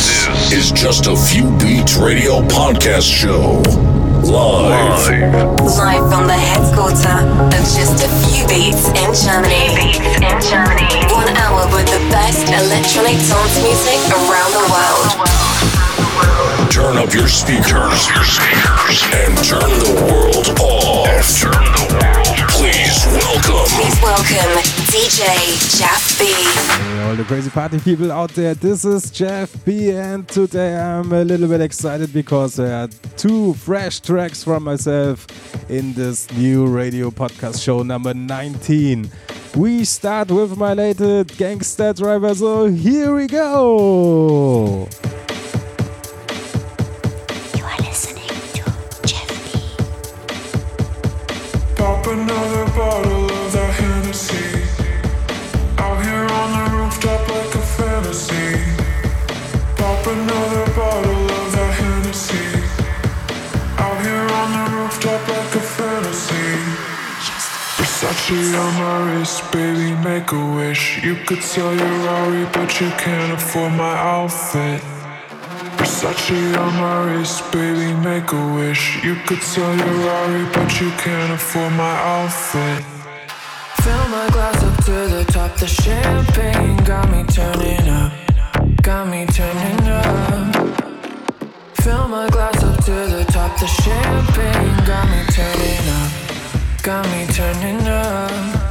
This is just a few beats radio podcast show. Live. Live from the headquarters of just a few beats in Germany. Beats in Germany. One hour with the best electronic dance music around the world. Turn up your speakers, your speakers, and turn the world off. turn the world. Please welcome. Please welcome DJ Jeff B. Hey, all the crazy party people out there. This is Jeff B, and today I'm a little bit excited because there are two fresh tracks from myself in this new radio podcast show number 19. We start with my latest Gangster Driver, so here we go. Versace on my wrist, baby, make a wish. You could sell your Rari, but you can't afford my outfit. Versace on my wrist, baby, make a wish. You could sell your Rari, but you can't afford my outfit. Fill my glass up to the top, the champagne got me turning up, got me turning up. Fill my glass up to the top, the champagne got me turning up, got me turning up.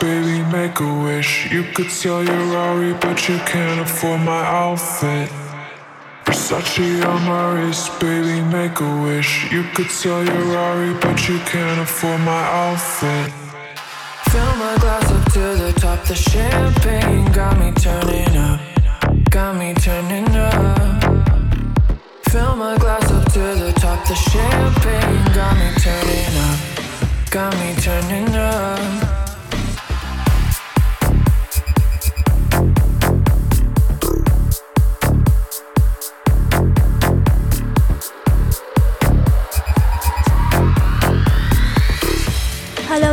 Baby, make a wish. You could sell your Rari, but you can't afford my outfit. Versace on my wrist, baby, make a wish. You could sell your Rari, but you can't afford my outfit. Fill my glass up to the top, the champagne got me turning up, got me turning up. Fill my glass up to the top, the champagne got me turning up, got me turning up.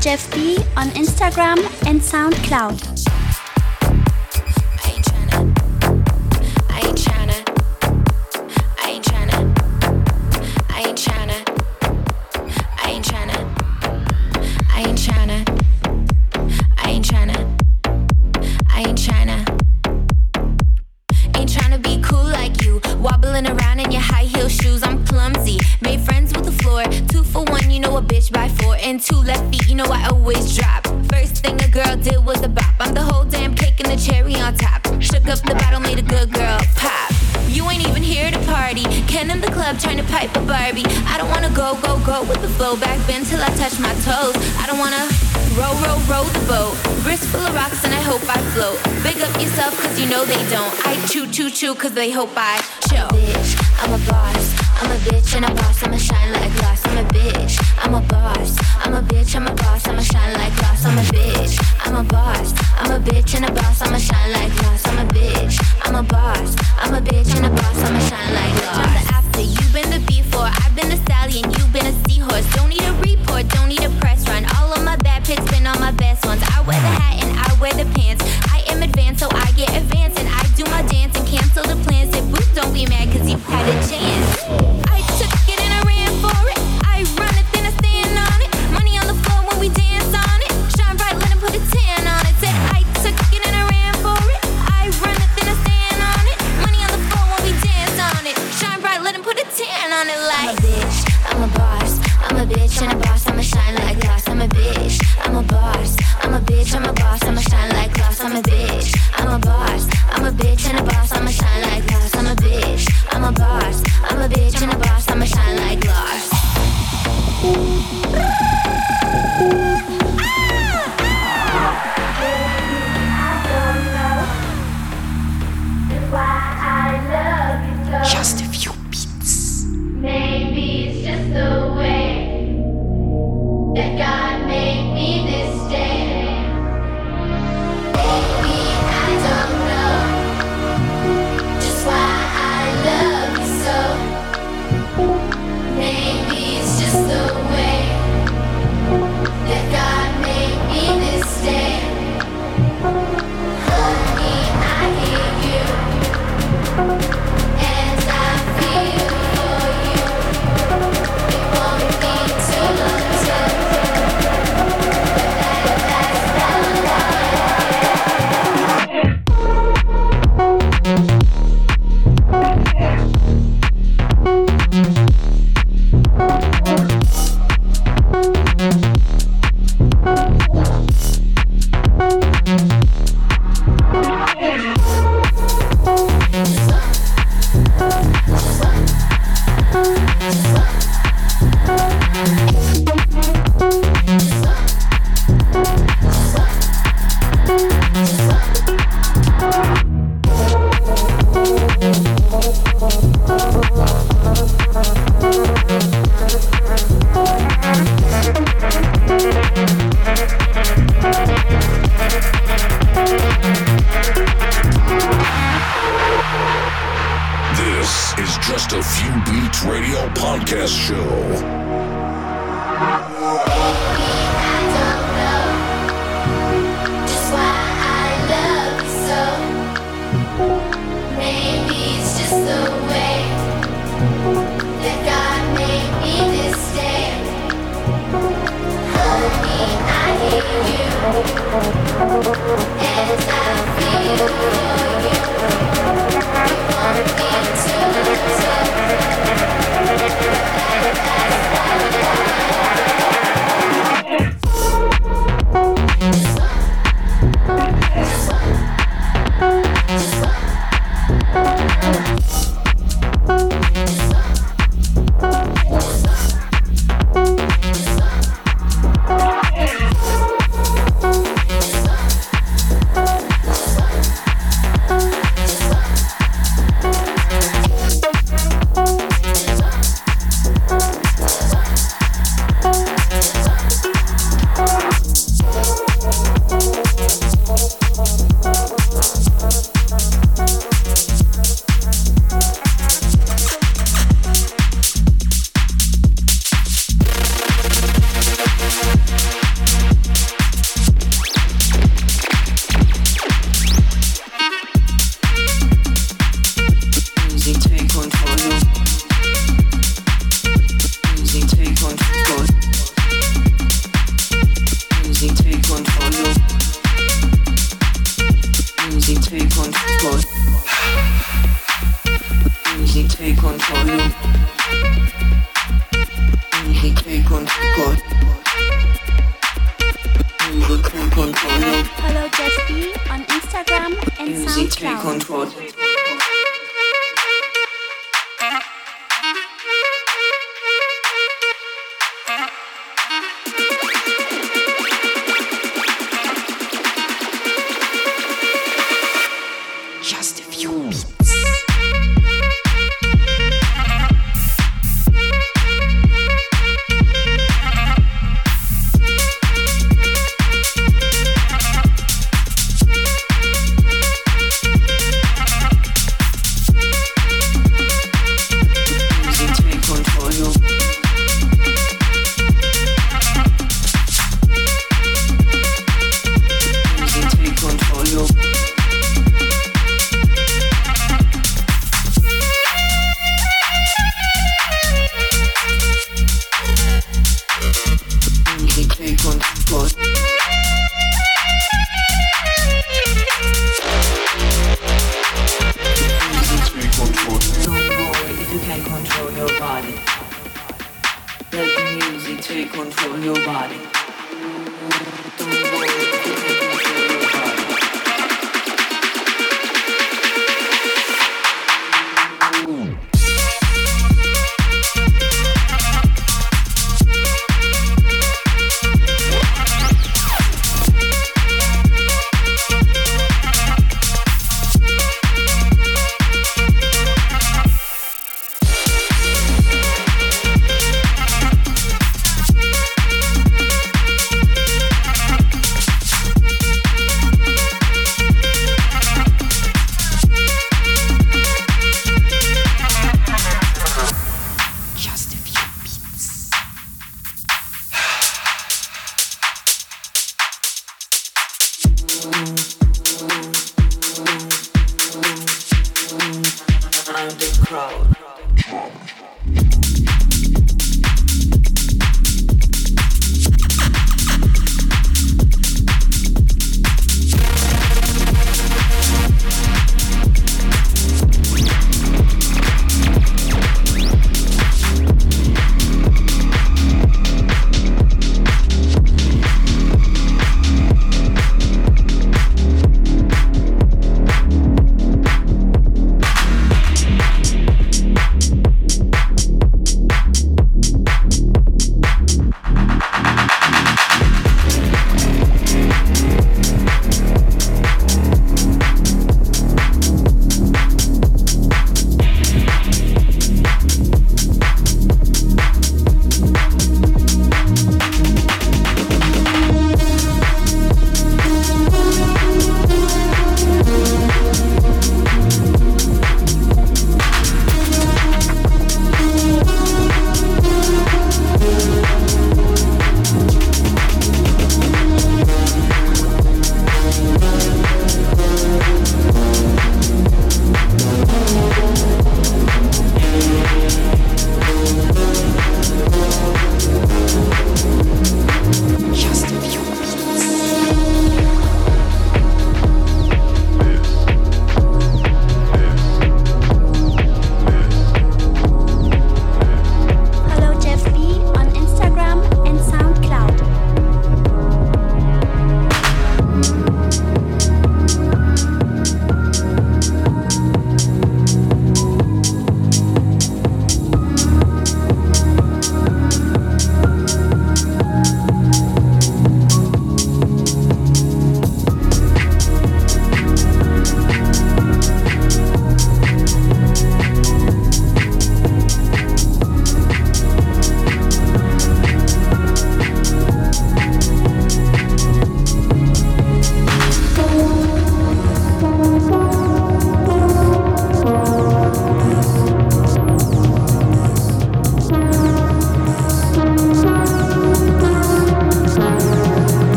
Jeff B on Instagram and SoundCloud. Flow back bend till I touch my toes. I don't wanna row, row, row the boat. Wrist full of rocks and I hope I float. Big up yourself cause you know they don't. I chew, chew, chew cause they hope I chill. Bitch, I'm a boss. I'm a bitch and a boss. I'ma shine like glass. I'm a bitch. I'm a boss. I'm a bitch. I'm a boss. I'ma shine like glass. I'm a bitch. I'm a boss. I'm a bitch and a boss. I'ma shine like glass. I'm a bitch. I'm a boss. I'm a bitch and a boss. I'ma shine like glass. After. You've been the before. I've been the stallion. You've been a seahorse. Don't need a report. Don't need a press run. All of my bad pics been on my best ones. I wear the hat and I wear the pants. I am advanced, so I get advanced. And I do my dance and cancel the plans. If Booth don't be mad, cause you had a chance.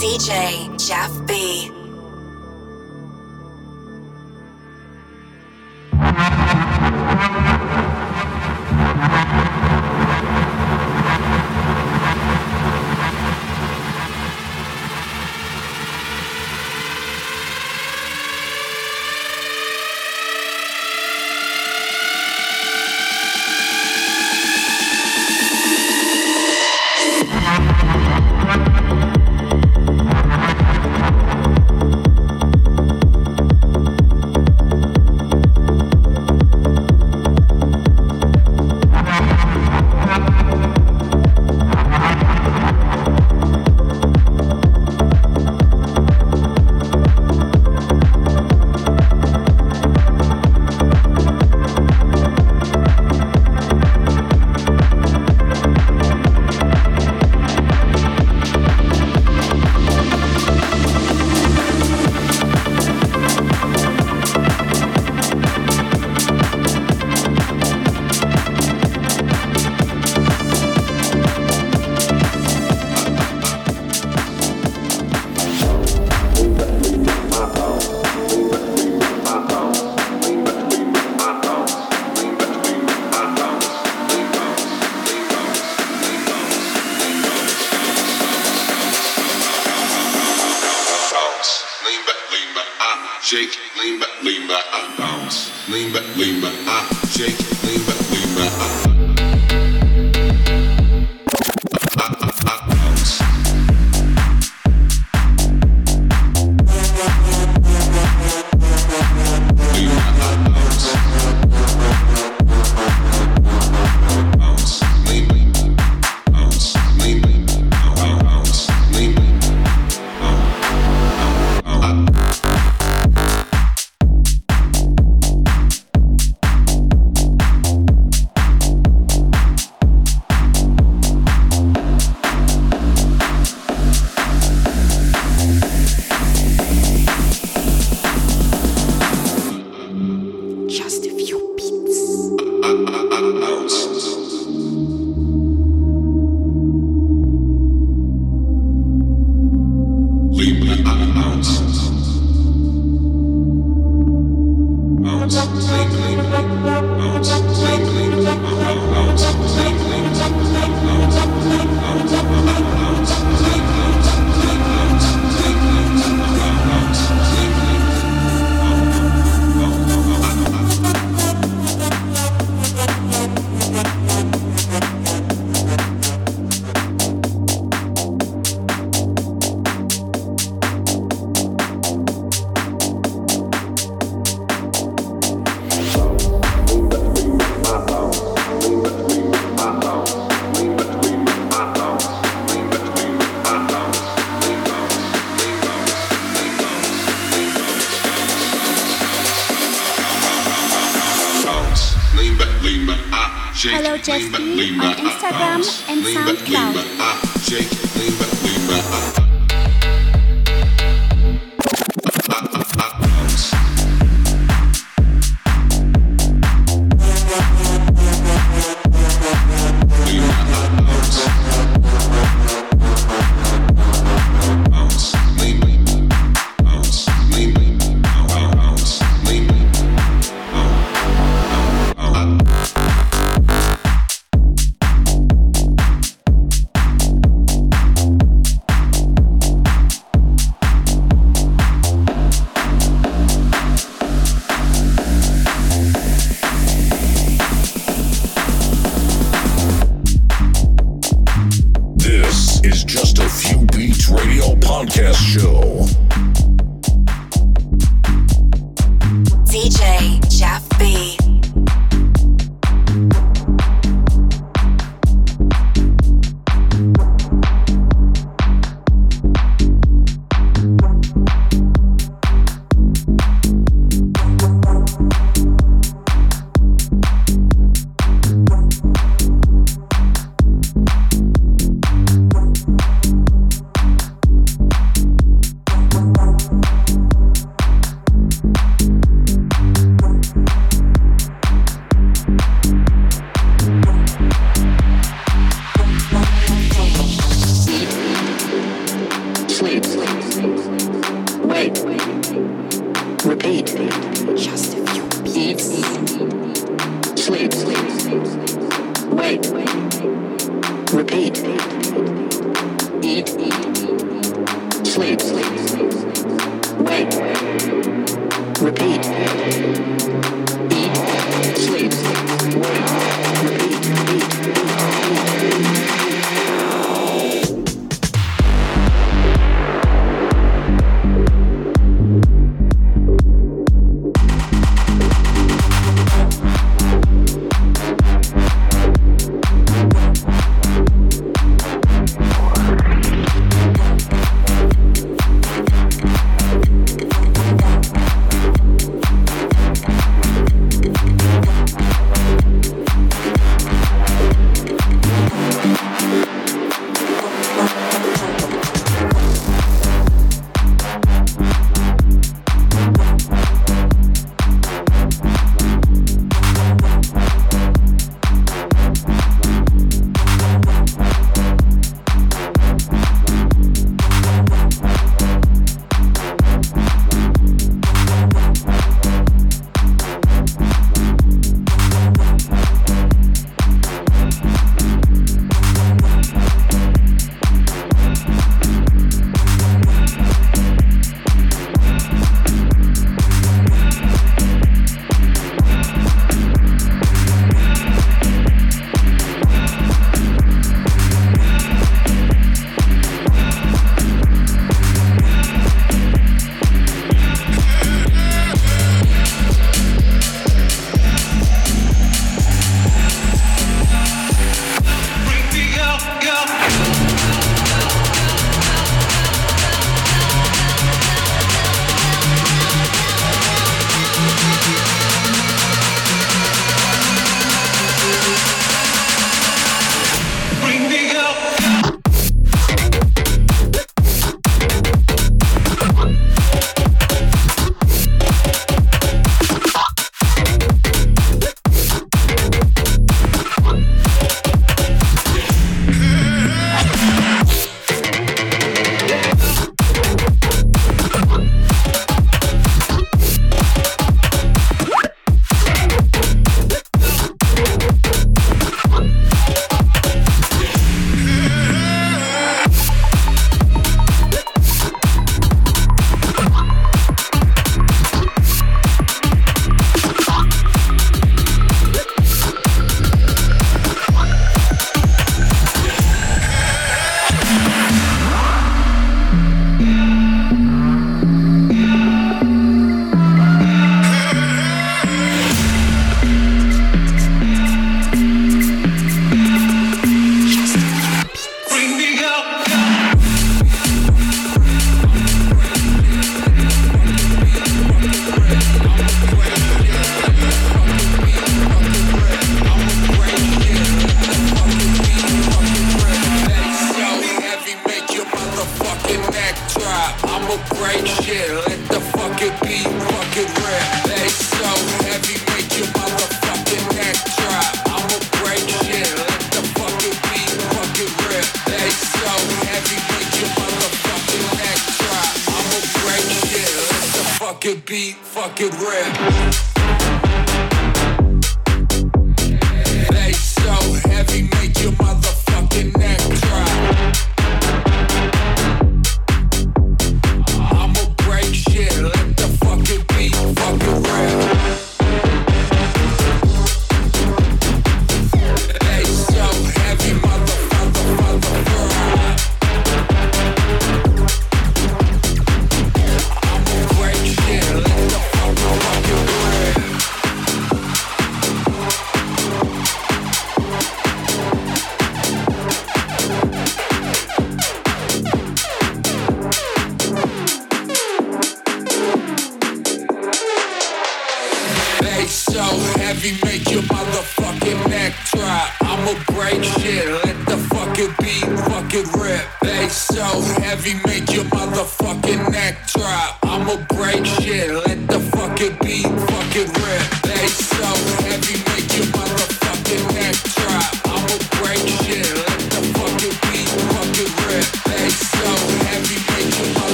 DJ Jeff B.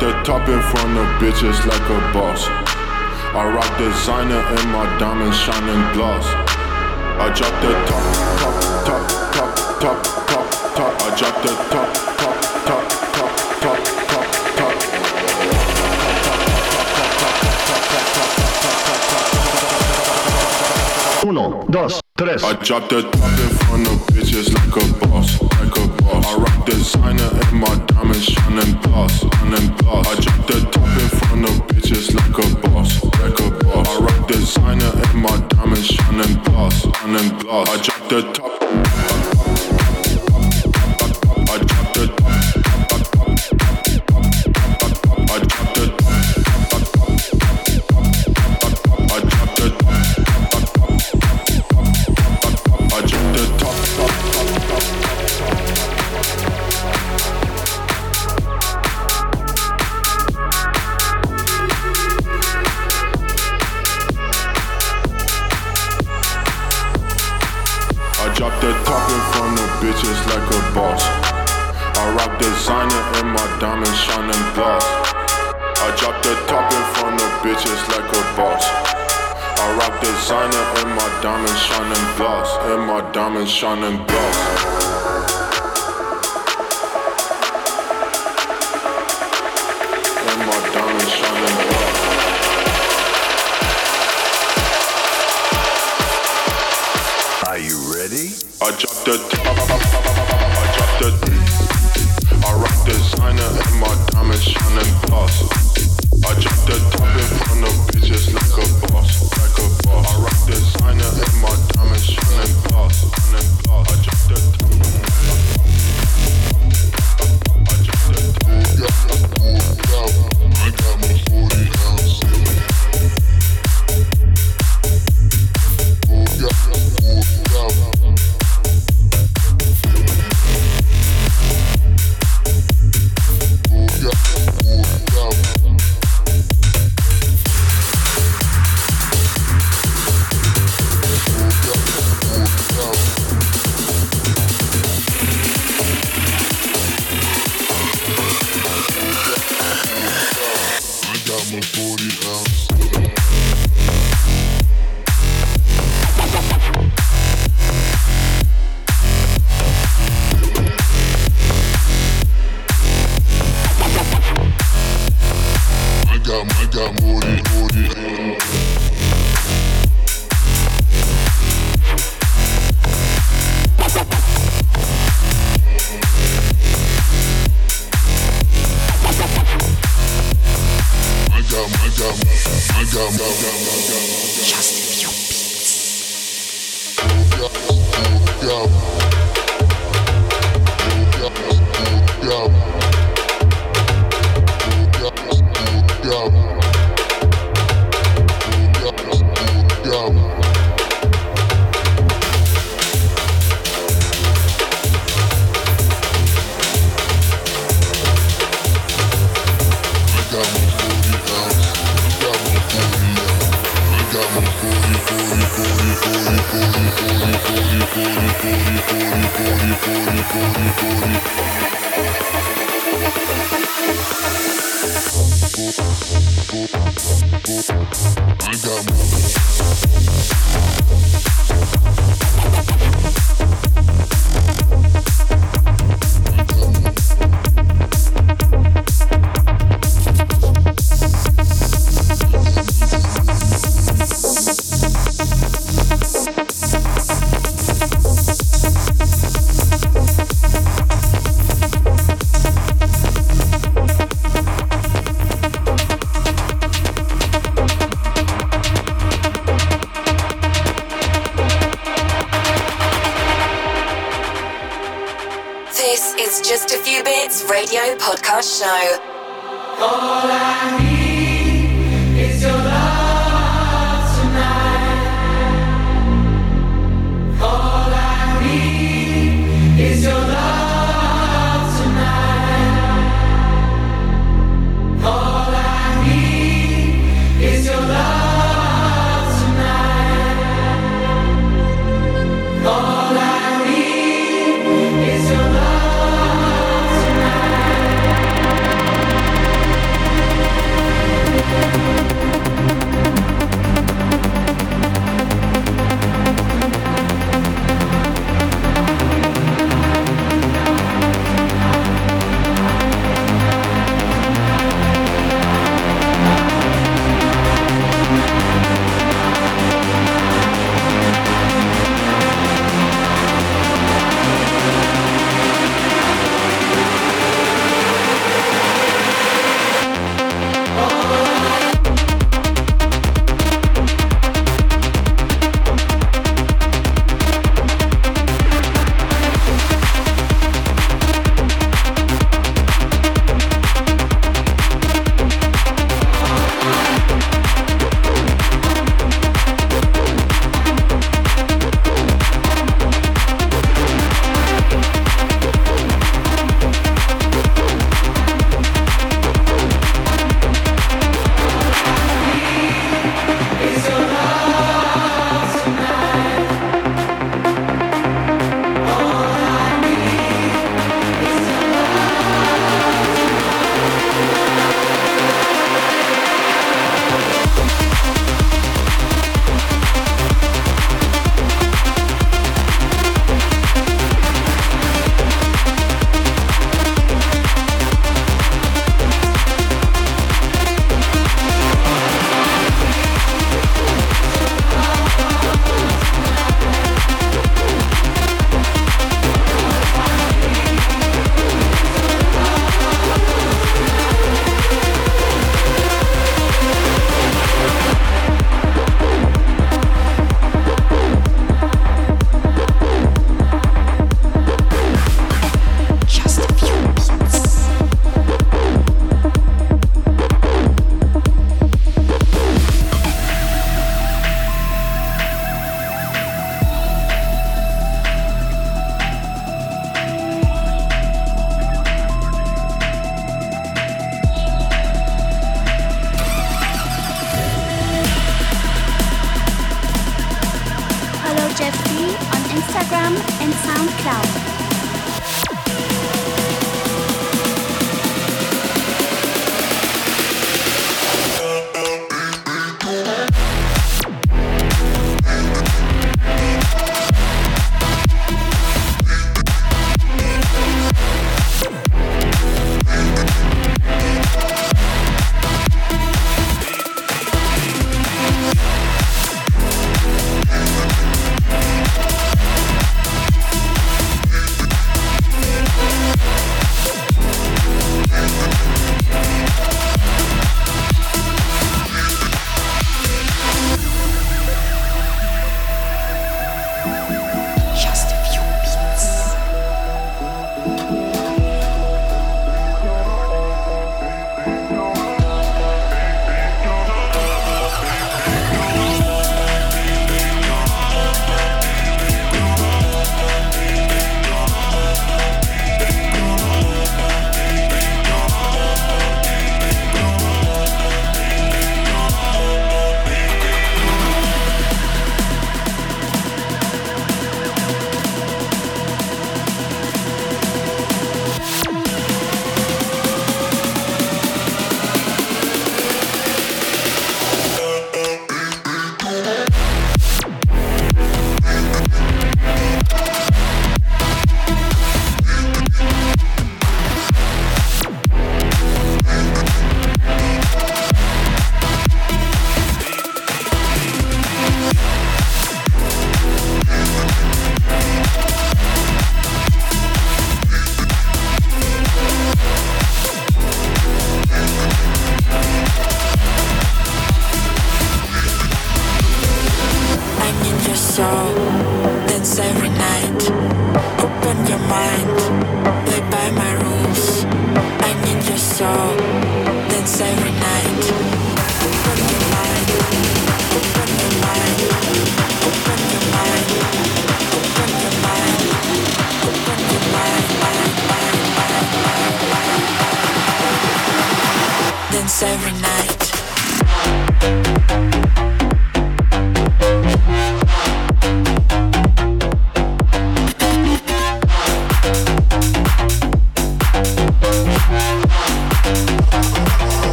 the top in front of bitches like a boss. I rock designer and my diamonds shining gloss. I drop the top, top, top, top, top, top, top. I drop the top, top, top, top, top, top, top. Uno, dos, tres. I drop the top in front of bitches like a boss. tête. Show.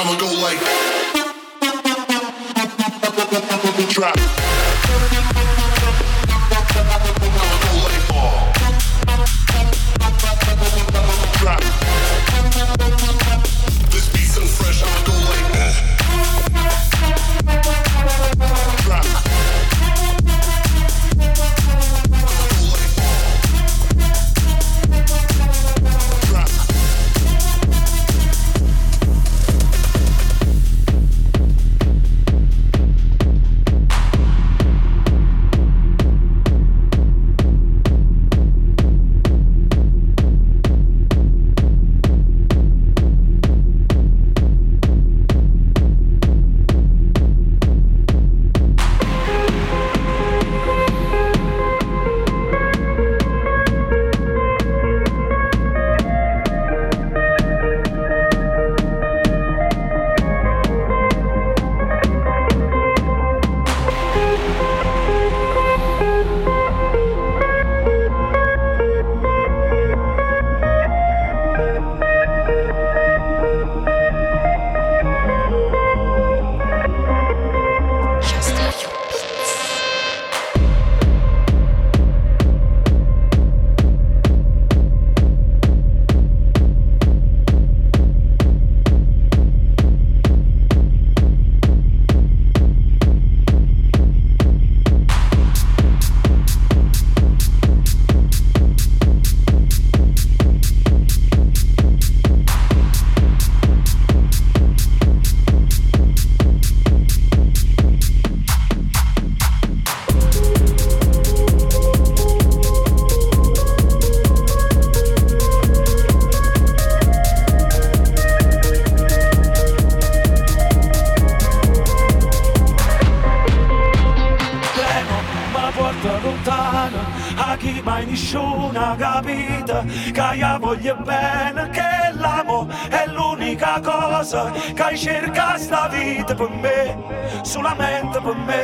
I'ma go like. Drop. Solamente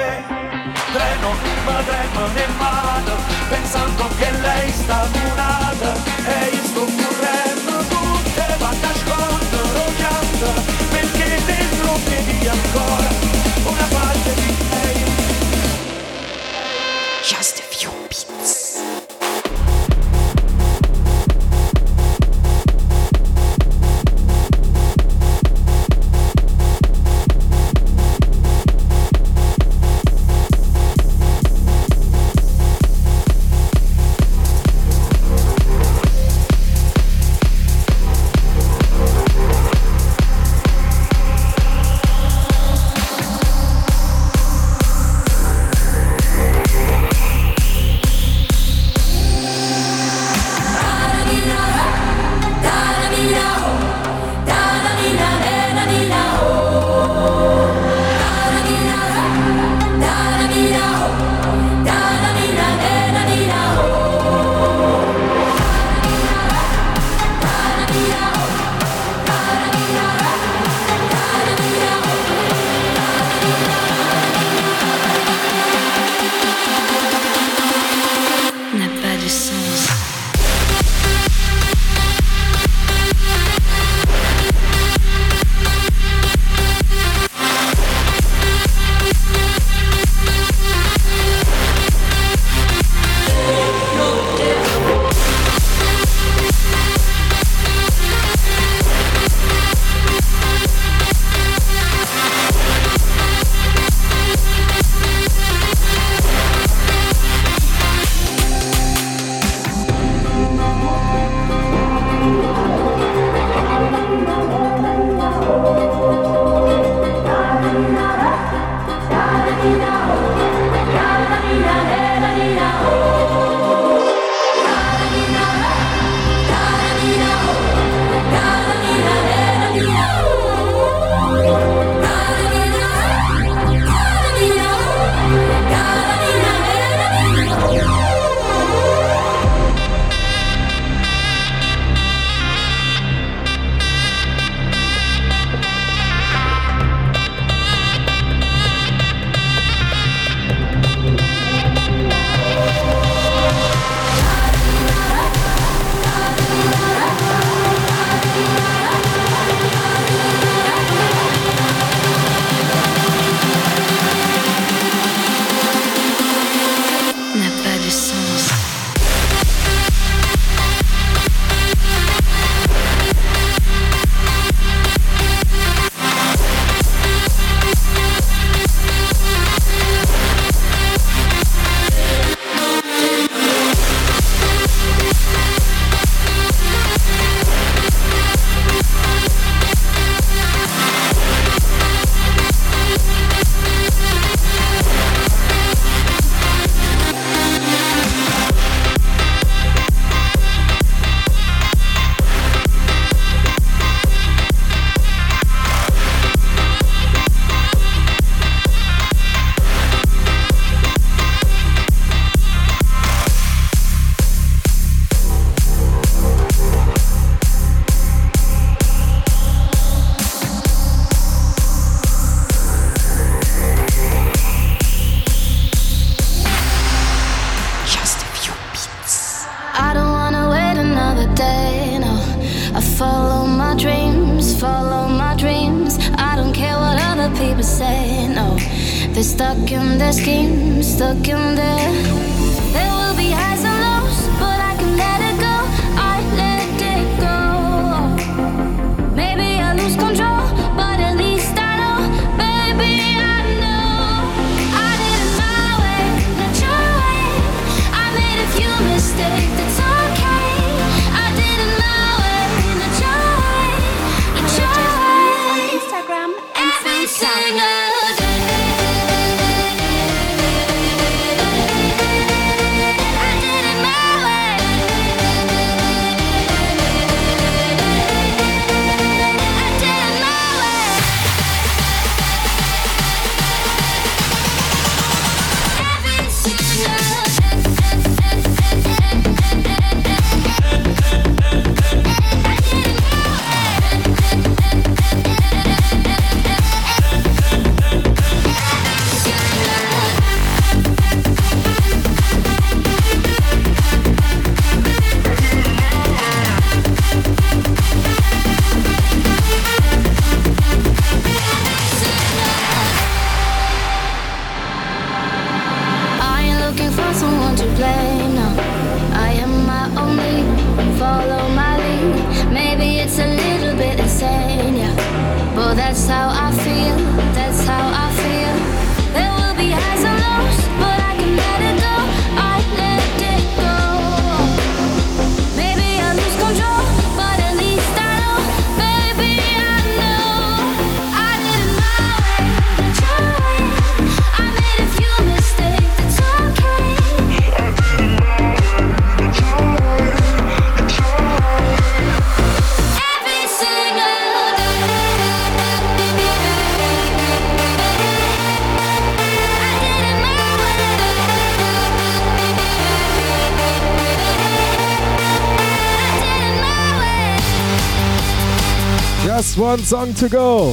one song to go.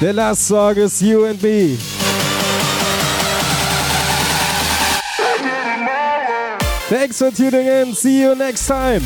The last song is You and Me. Thanks for tuning in. See you next time.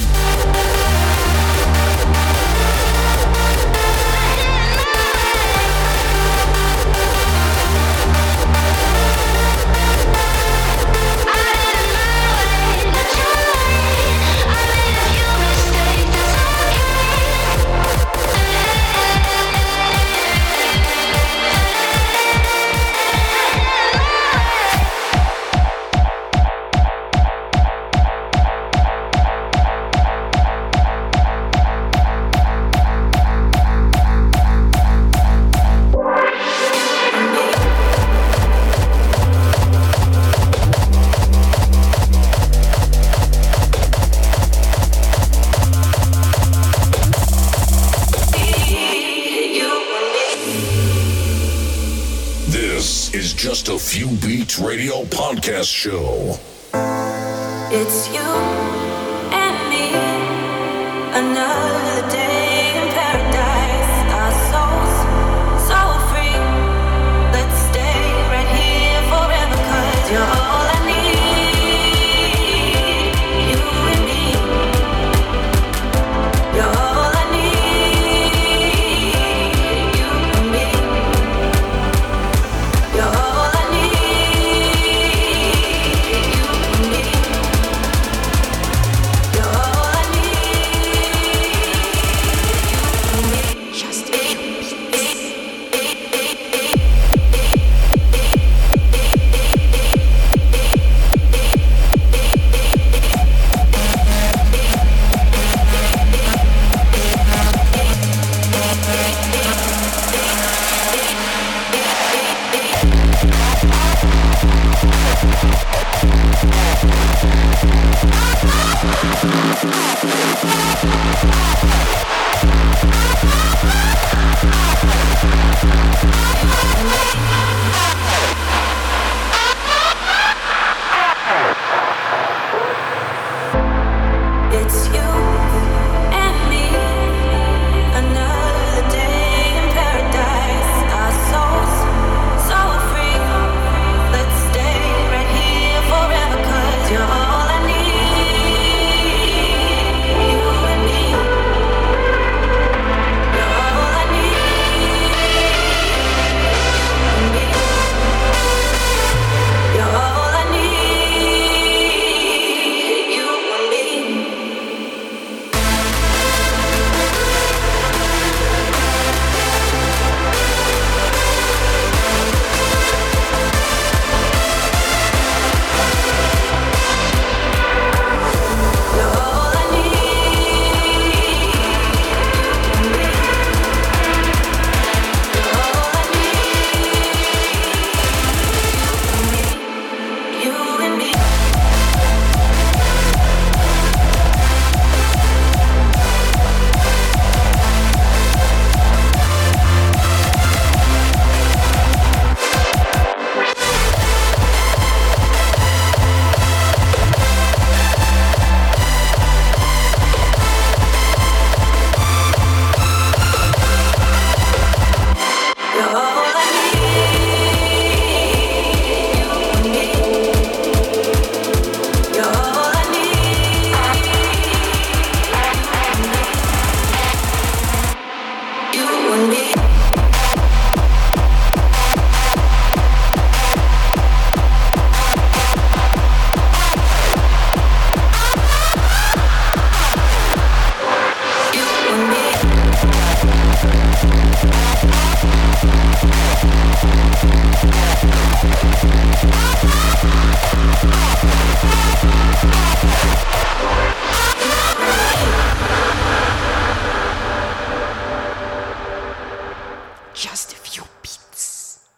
podcast show. It's you and me, another day.